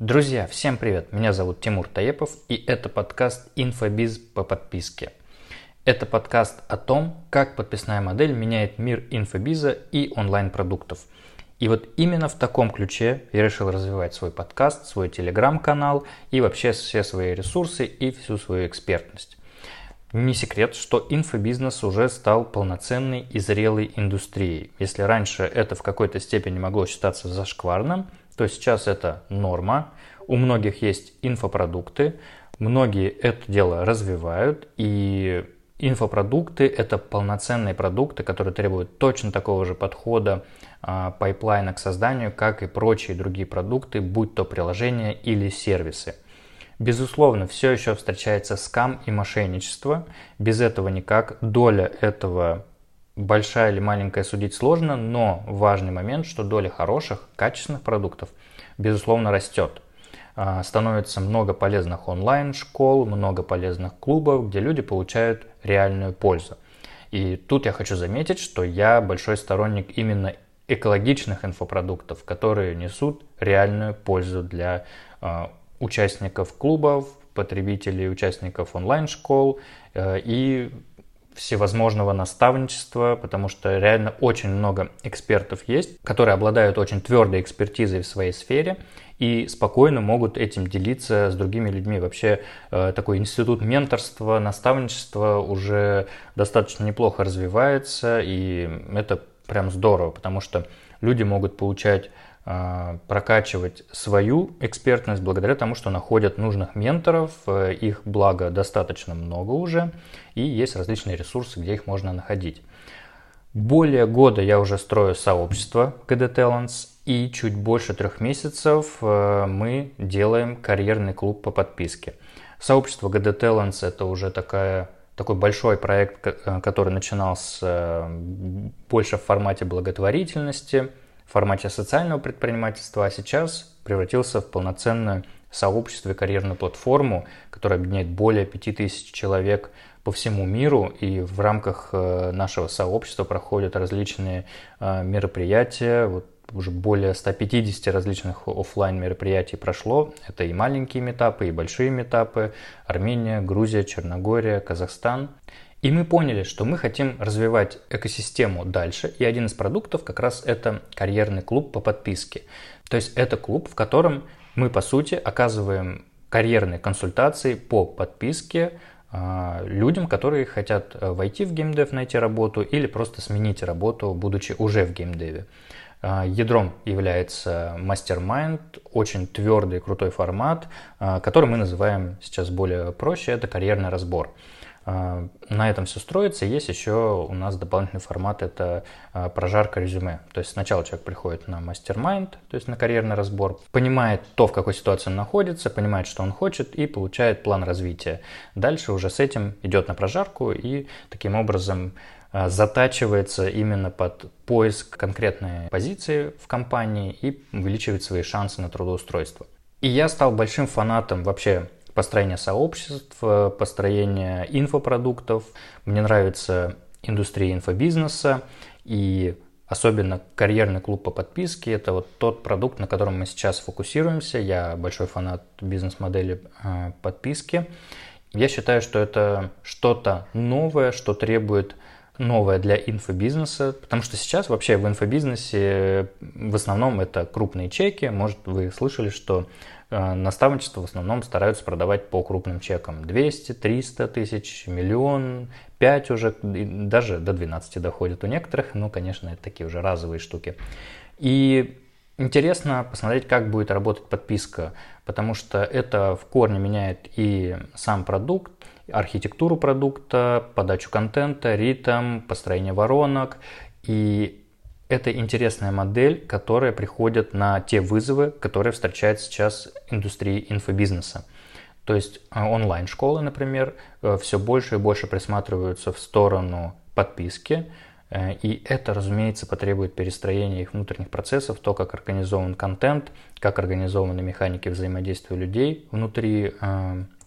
Друзья, всем привет! Меня зовут Тимур Таепов, и это подкаст «Инфобиз по подписке». Это подкаст о том, как подписная модель меняет мир инфобиза и онлайн-продуктов. И вот именно в таком ключе я решил развивать свой подкаст, свой телеграм-канал и вообще все свои ресурсы и всю свою экспертность. Не секрет, что инфобизнес уже стал полноценной и зрелой индустрией. Если раньше это в какой-то степени могло считаться зашкварным, то сейчас это норма. У многих есть инфопродукты, многие это дело развивают, и инфопродукты – это полноценные продукты, которые требуют точно такого же подхода а, пайплайна к созданию, как и прочие другие продукты, будь то приложения или сервисы – Безусловно, все еще встречается скам и мошенничество. Без этого никак. Доля этого большая или маленькая судить сложно, но важный момент, что доля хороших, качественных продуктов, безусловно, растет. А, становится много полезных онлайн-школ, много полезных клубов, где люди получают реальную пользу. И тут я хочу заметить, что я большой сторонник именно экологичных инфопродуктов, которые несут реальную пользу для а, участников клубов, потребителей, участников онлайн-школ э, и всевозможного наставничества, потому что реально очень много экспертов есть, которые обладают очень твердой экспертизой в своей сфере и спокойно могут этим делиться с другими людьми. Вообще э, такой институт менторства, наставничества уже достаточно неплохо развивается, и это прям здорово, потому что люди могут получать прокачивать свою экспертность благодаря тому, что находят нужных менторов, э, их благо достаточно много уже, и есть различные ресурсы, где их можно находить. Более года я уже строю сообщество KD Talents, и чуть больше трех месяцев э, мы делаем карьерный клуб по подписке. Сообщество GD Talents это уже такая такой большой проект, э, который начинался больше в формате благотворительности, формате социального предпринимательства, а сейчас превратился в полноценное сообщество и карьерную платформу, которая объединяет более 5000 человек по всему миру, и в рамках э, нашего сообщества проходят различные э, мероприятия, вот уже более 150 различных офлайн мероприятий прошло. Это и маленькие метапы, и большие метапы. Армения, Грузия, Черногория, Казахстан. И мы поняли, что мы хотим развивать экосистему дальше, и один из продуктов как раз это карьерный клуб по подписке. То есть это клуб, в котором мы по сути оказываем карьерные консультации по подписке э, людям, которые хотят э, войти в геймдев, найти работу или просто сменить работу, будучи уже в геймдеве. Э, ядром является MasterMind, очень твердый, крутой формат, который мы называем сейчас более проще, это карьерный разбор. А, на этом все строится. Есть еще у нас дополнительный формат, это а, прожарка резюме. То есть сначала человек приходит на мастер-майнд, то есть на карьерный разбор, понимает то, в какой ситуации он находится, понимает, что он хочет и получает план развития. Дальше уже с этим идет на прожарку и таким образом а, затачивается именно под поиск конкретной позиции в компании и увеличивает свои шансы на трудоустройство. И я стал большим фанатом вообще построение сообществ, э, построение инфопродуктов. Мне нравится индустрия инфобизнеса и особенно карьерный клуб по подписке. Это вот тот продукт, на котором мы сейчас фокусируемся. Я большой фанат бизнес-модели э, подписки. Я считаю, что это что-то новое, что требует новое для инфобизнеса, потому что сейчас вообще в инфобизнесе в основном это крупные чеки. Может, вы слышали, что э, наставничество в основном стараются продавать по крупным чекам. 200, 300 тысяч, миллион, 5 уже, даже до 12 доходит у некоторых. Ну, конечно, это такие уже разовые штуки. И Интересно посмотреть, как будет работать подписка, потому что это в корне меняет и сам продукт, архитектуру продукта, подачу контента, ритм, построение воронок. И это интересная модель, которая приходит на те вызовы, которые встречает сейчас индустрия инфобизнеса. То есть э, онлайн-школы, например, э, все больше и больше присматриваются в сторону подписки, и это, разумеется, потребует перестроения их внутренних процессов, то, как организован контент, как организованы механики взаимодействия людей внутри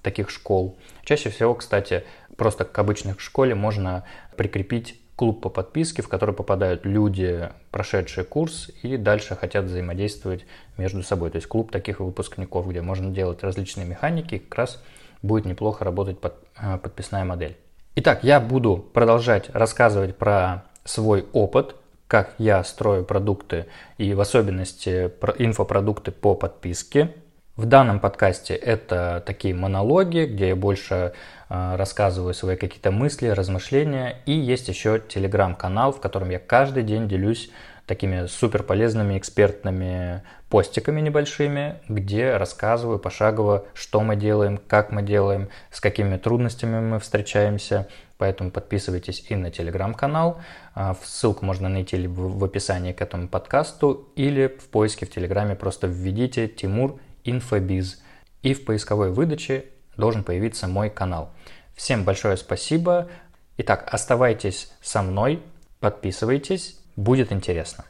таких школ. Чаще всего, кстати, просто к обычной школе можно прикрепить клуб по подписке, в который попадают люди, прошедшие курс и дальше хотят взаимодействовать между собой. То есть клуб таких выпускников, где можно делать различные механики, как раз будет неплохо работать под, э, подписная модель. Итак, я буду продолжать рассказывать про свой опыт, как я строю продукты и в особенности инфопродукты по подписке. В данном подкасте это такие монологи, где я больше э, рассказываю свои какие-то мысли, размышления. И есть еще телеграм-канал, в котором я каждый день делюсь такими супер полезными экспертными постиками небольшими, где рассказываю пошагово, что мы делаем, как мы делаем, с какими трудностями мы встречаемся. Поэтому подписывайтесь и на телеграм-канал. А, ссылку можно найти либо в описании к этому подкасту, или в поиске в телеграме просто введите Тимур Инфобиз. И в поисковой выдаче должен появиться мой канал. Всем большое спасибо. Итак, оставайтесь со мной, подписывайтесь, будет интересно.